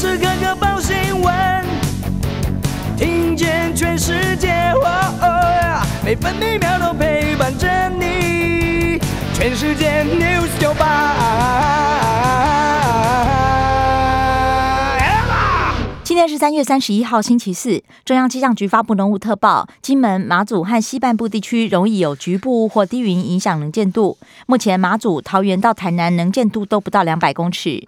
时刻刻报新闻，听见全世界，每分每秒都陪伴着你。全世界 news 九八。今天是三月三十一号，星期四。中央气象局发布浓雾特报，金门、马祖和西半部地区容易有局部或低云影响能见度。目前马祖、桃园到台南能见度都不到两百公尺。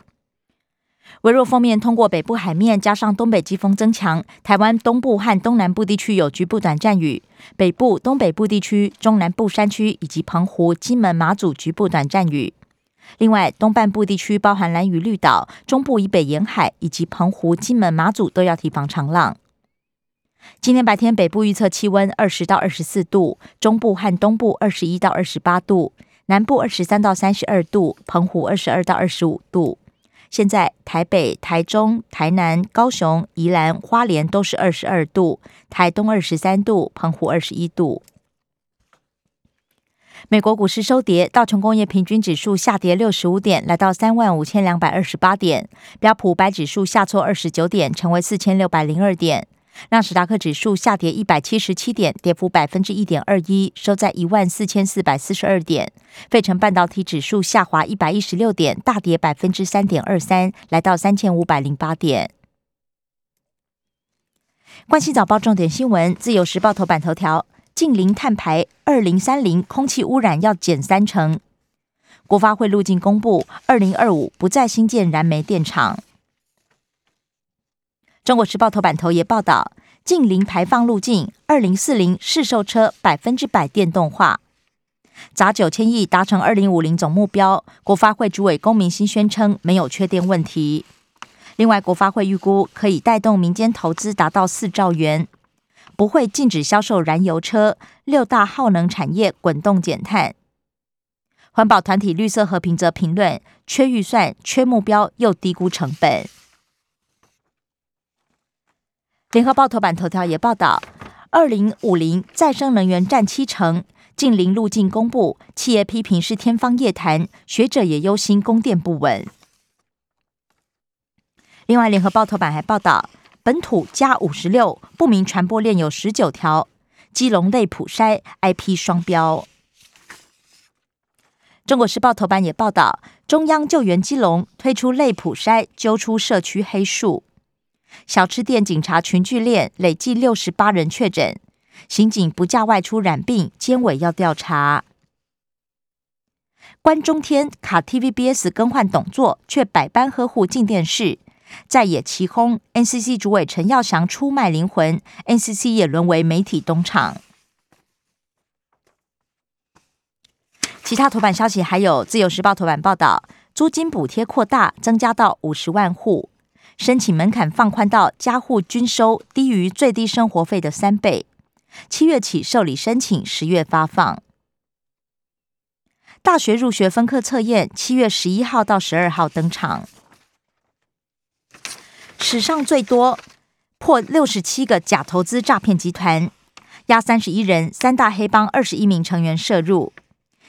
微弱锋面通过北部海面，加上东北季风增强，台湾东部和东南部地区有局部短暂雨，北部、东北部地区、中南部山区以及澎湖、金门、马祖局部短暂雨。另外，东半部地区包含蓝屿、绿岛、中部以北沿海以及澎湖、金门、马祖都要提防长浪。今天白天北部预测气温二十到二十四度，中部和东部二十一到二十八度，南部二十三到三十二度，澎湖二十二到二十五度。现在台北、台中、台南、高雄、宜兰花莲都是二十二度，台东二十三度，澎湖二十一度。美国股市收跌，道琼工业平均指数下跌六十五点，来到三万五千两百二十八点；标普五百指数下挫二十九点，成为四千六百零二点。让斯达克指数下跌一百七十七点，跌幅百分之一点二一，收在一万四千四百四十二点。费城半导体指数下滑一百一十六点，大跌百分之三点二三，来到三千五百零八点。关系早报重点新闻，自由时报头版头条：近零碳排，二零三零空气污染要减三成。国发会路径公布，二零二五不再新建燃煤电厂。中国时报头版头也报道，近零排放路径，二零四零市售车百分之百电动化，砸九千亿达成二零五零总目标。国发会主委龚明鑫宣称没有缺电问题。另外，国发会预估可以带动民间投资达到四兆元，不会禁止销售燃油车。六大耗能产业滚动减碳。环保团体绿色和平则评论：缺预算、缺目标，又低估成本。联合报头版头条也报道，二零五零再生能源占七成，近零路径公布，企业批评是天方夜谭，学者也忧心供电不稳。另外，联合报头版还报道，本土加五十六不明传播链有十九条，基隆类普筛 IP 双标。中国时报头版也报道，中央救援基隆推出类普筛，揪出社区黑数。小吃店警察群聚链累计六十八人确诊，刑警不假外出染病，监委要调查。关中天卡 TVBS 更换董座，却百般呵护进电视，在野齐轰。NCC 主委陈耀祥出卖灵魂，NCC 也沦为媒体东厂。其他头版消息还有自由时报头版报道，租金补贴扩大，增加到五十万户。申请门槛放宽到家户均收低于最低生活费的三倍，七月起受理申请，十月发放。大学入学分科测验七月十一号到十二号登场。史上最多破六十七个假投资诈骗集团，押三十一人，三大黑帮二十一名成员涉入，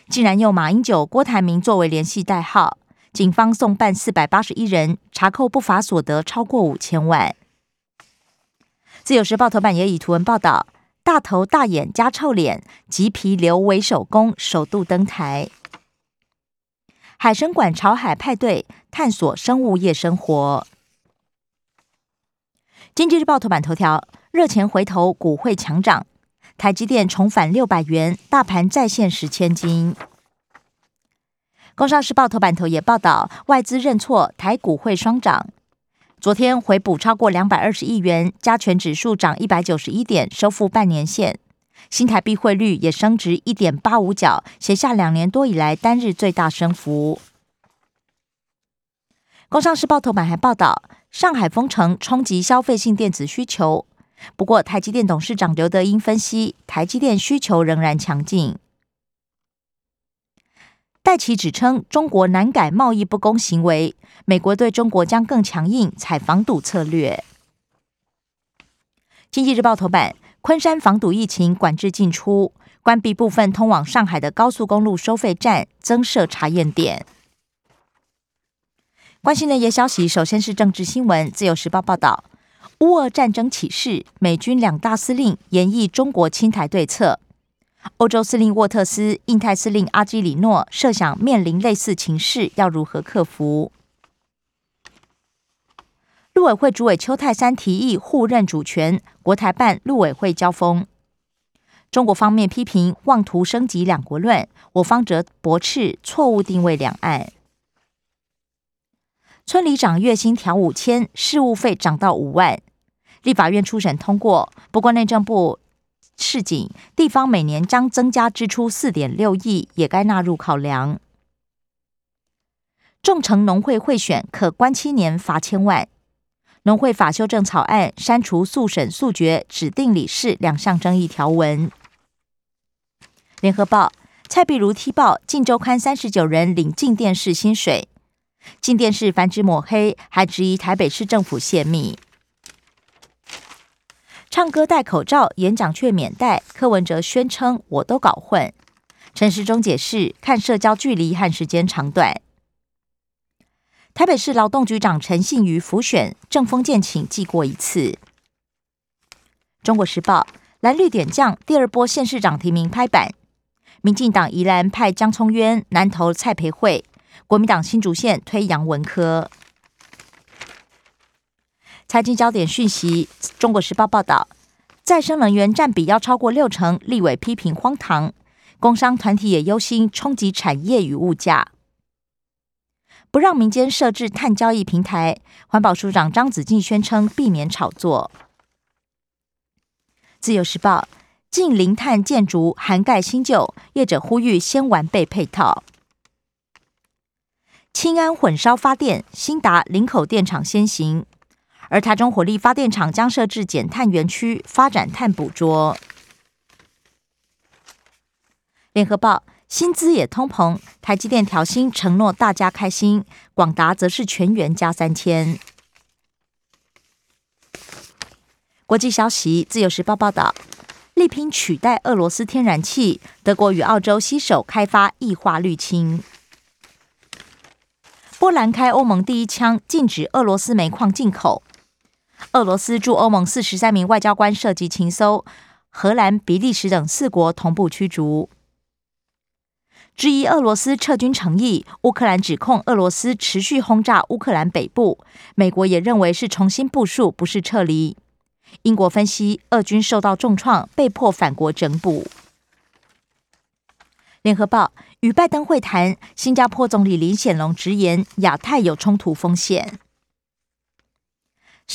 竟然用马英九、郭台铭作为联系代号。警方送办四百八十一人，查扣不法所得超过五千万。自由时报头版也以图文报道：大头大眼加臭脸，吉皮留为手工，首度登台。海神馆潮海派对，探索生物夜生活。经济日报头版头条：热钱回头，股会强涨，台积电重返六百元，大盘再现十千金。工商时报头版头也报道，外资认错，台股会双涨。昨天回补超过两百二十亿元，加权指数涨一百九十一点，收复半年线。新台币汇率也升值一点八五角，写下两年多以来单日最大升幅。工商时报头版还报道，上海封城冲击消费性电子需求。不过，台积电董事长刘德英分析，台积电需求仍然强劲。戴奇指称中国难改贸易不公行为，美国对中国将更强硬采防堵策略。经济日报头版：昆山防堵疫情管制进出，关闭部分通往上海的高速公路收费站，增设查验点。关心的夜消息，首先是政治新闻。自由时报报道，乌俄战争起事，美军两大司令研议中国侵台对策。欧洲司令沃特斯、印太司令阿基里诺设想面临类似情势，要如何克服？陆委会主委邱泰山提议互认主权，国台办陆委会交锋。中国方面批评妄图升级两国论，我方则驳斥错误定位两岸。村里长月薪调五千，事务费涨到五万，立法院初审通过。不过内政部。市井地方每年将增加支出四点六亿，也该纳入考量。众城农会贿选可关七年罚千万。农会法修正草案删除速审速决指定理事两项争议条文。联合报蔡碧如踢爆晋周刊三十九人领进电视薪水，进电视繁殖抹黑，还质疑台北市政府泄密。唱歌戴口罩，演讲却免戴。柯文哲宣称我都搞混。陈时中解释看社交距离和时间长短。台北市劳动局长陈信瑜浮选，正风建请记过一次。中国时报蓝绿点将第二波县市长提名拍板，民进党宜兰派江聪渊，南投蔡培慧，国民党新竹县推杨文科。财经焦点讯息：中国时报报道，再生能源占比要超过六成，立委批评荒唐。工商团体也忧心冲击产业与物价，不让民间设置碳交易平台。环保署长张子静宣称避免炒作。自由时报：近零碳建筑涵盖新旧，业者呼吁先完备配套。氢安混烧发电，新达林口电厂先行。而台中火力发电厂将设置减碳园区，发展碳捕捉。联合报薪资也通膨，台积电调薪承诺大家开心，广达则是全员加三千。国际消息，自由时报报道，力拼取代俄罗斯天然气，德国与澳洲携手开发液化氯氢。波兰开欧盟第一枪，禁止俄罗斯煤矿进口。俄罗斯驻欧盟四十三名外交官涉及情搜，荷兰、比利时等四国同步驱逐。质疑俄罗斯撤军诚意，乌克兰指控俄罗斯持续轰炸乌克兰北部，美国也认为是重新部署，不是撤离。英国分析，俄军受到重创，被迫返国整补。联合报与拜登会谈，新加坡总理林显龙直言，亚太有冲突风险。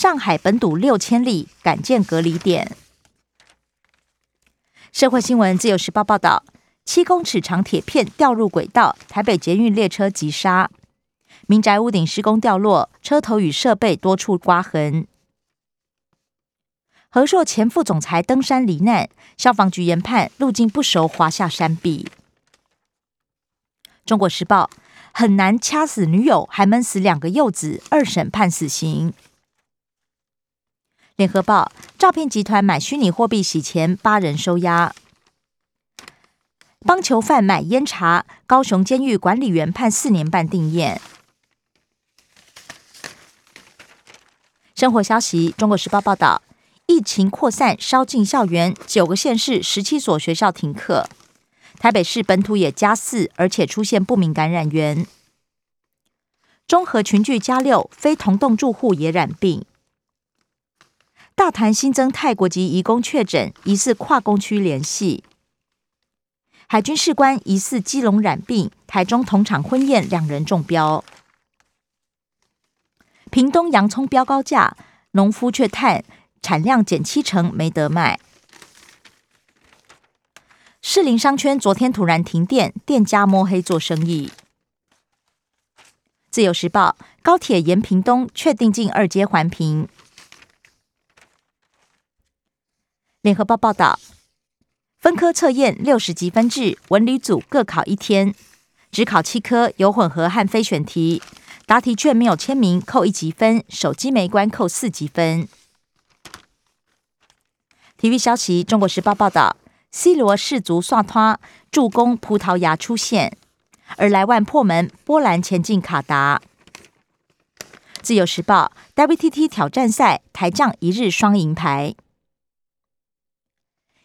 上海本堵六千里，赶建隔离点。社会新闻，自由时报报道：七公尺长铁片掉入轨道，台北捷运列车急刹。民宅屋顶施工掉落，车头与设备多处刮痕。和硕前副总裁登山罹难，消防局研判路径不熟，滑下山壁。中国时报：很难掐死女友，还闷死两个幼子，二审判死刑。联合报：诈骗集团买虚拟货币洗钱，八人收押。帮囚犯买烟茶，高雄监狱管理员判四年半定谳。生活消息：中国时报报道，疫情扩散烧进校园，九个县市十七所学校停课。台北市本土也加四，而且出现不明感染源。中和群聚加六，非同栋住户也染病。大潭新增泰国籍移工确诊，疑似跨工区联系。海军士官疑似基隆染病，台中同场婚宴两人中标。屏东洋葱飙高价，农夫却叹产量减七成，没得卖。士林商圈昨天突然停电，店家摸黑做生意。自由时报高铁沿屏东确定进二阶环评。联合报报道，分科测验六十级分制，文理组各考一天，只考七科，有混合和非选题。答题卷没有签名，扣一级分；手机没关，扣四级分。体育消息：中国时报报道，C 罗世足刷拖助攻葡萄牙出线，而莱万破门，波兰前进卡达。自由时报，WTT 挑战赛台将一日双银牌。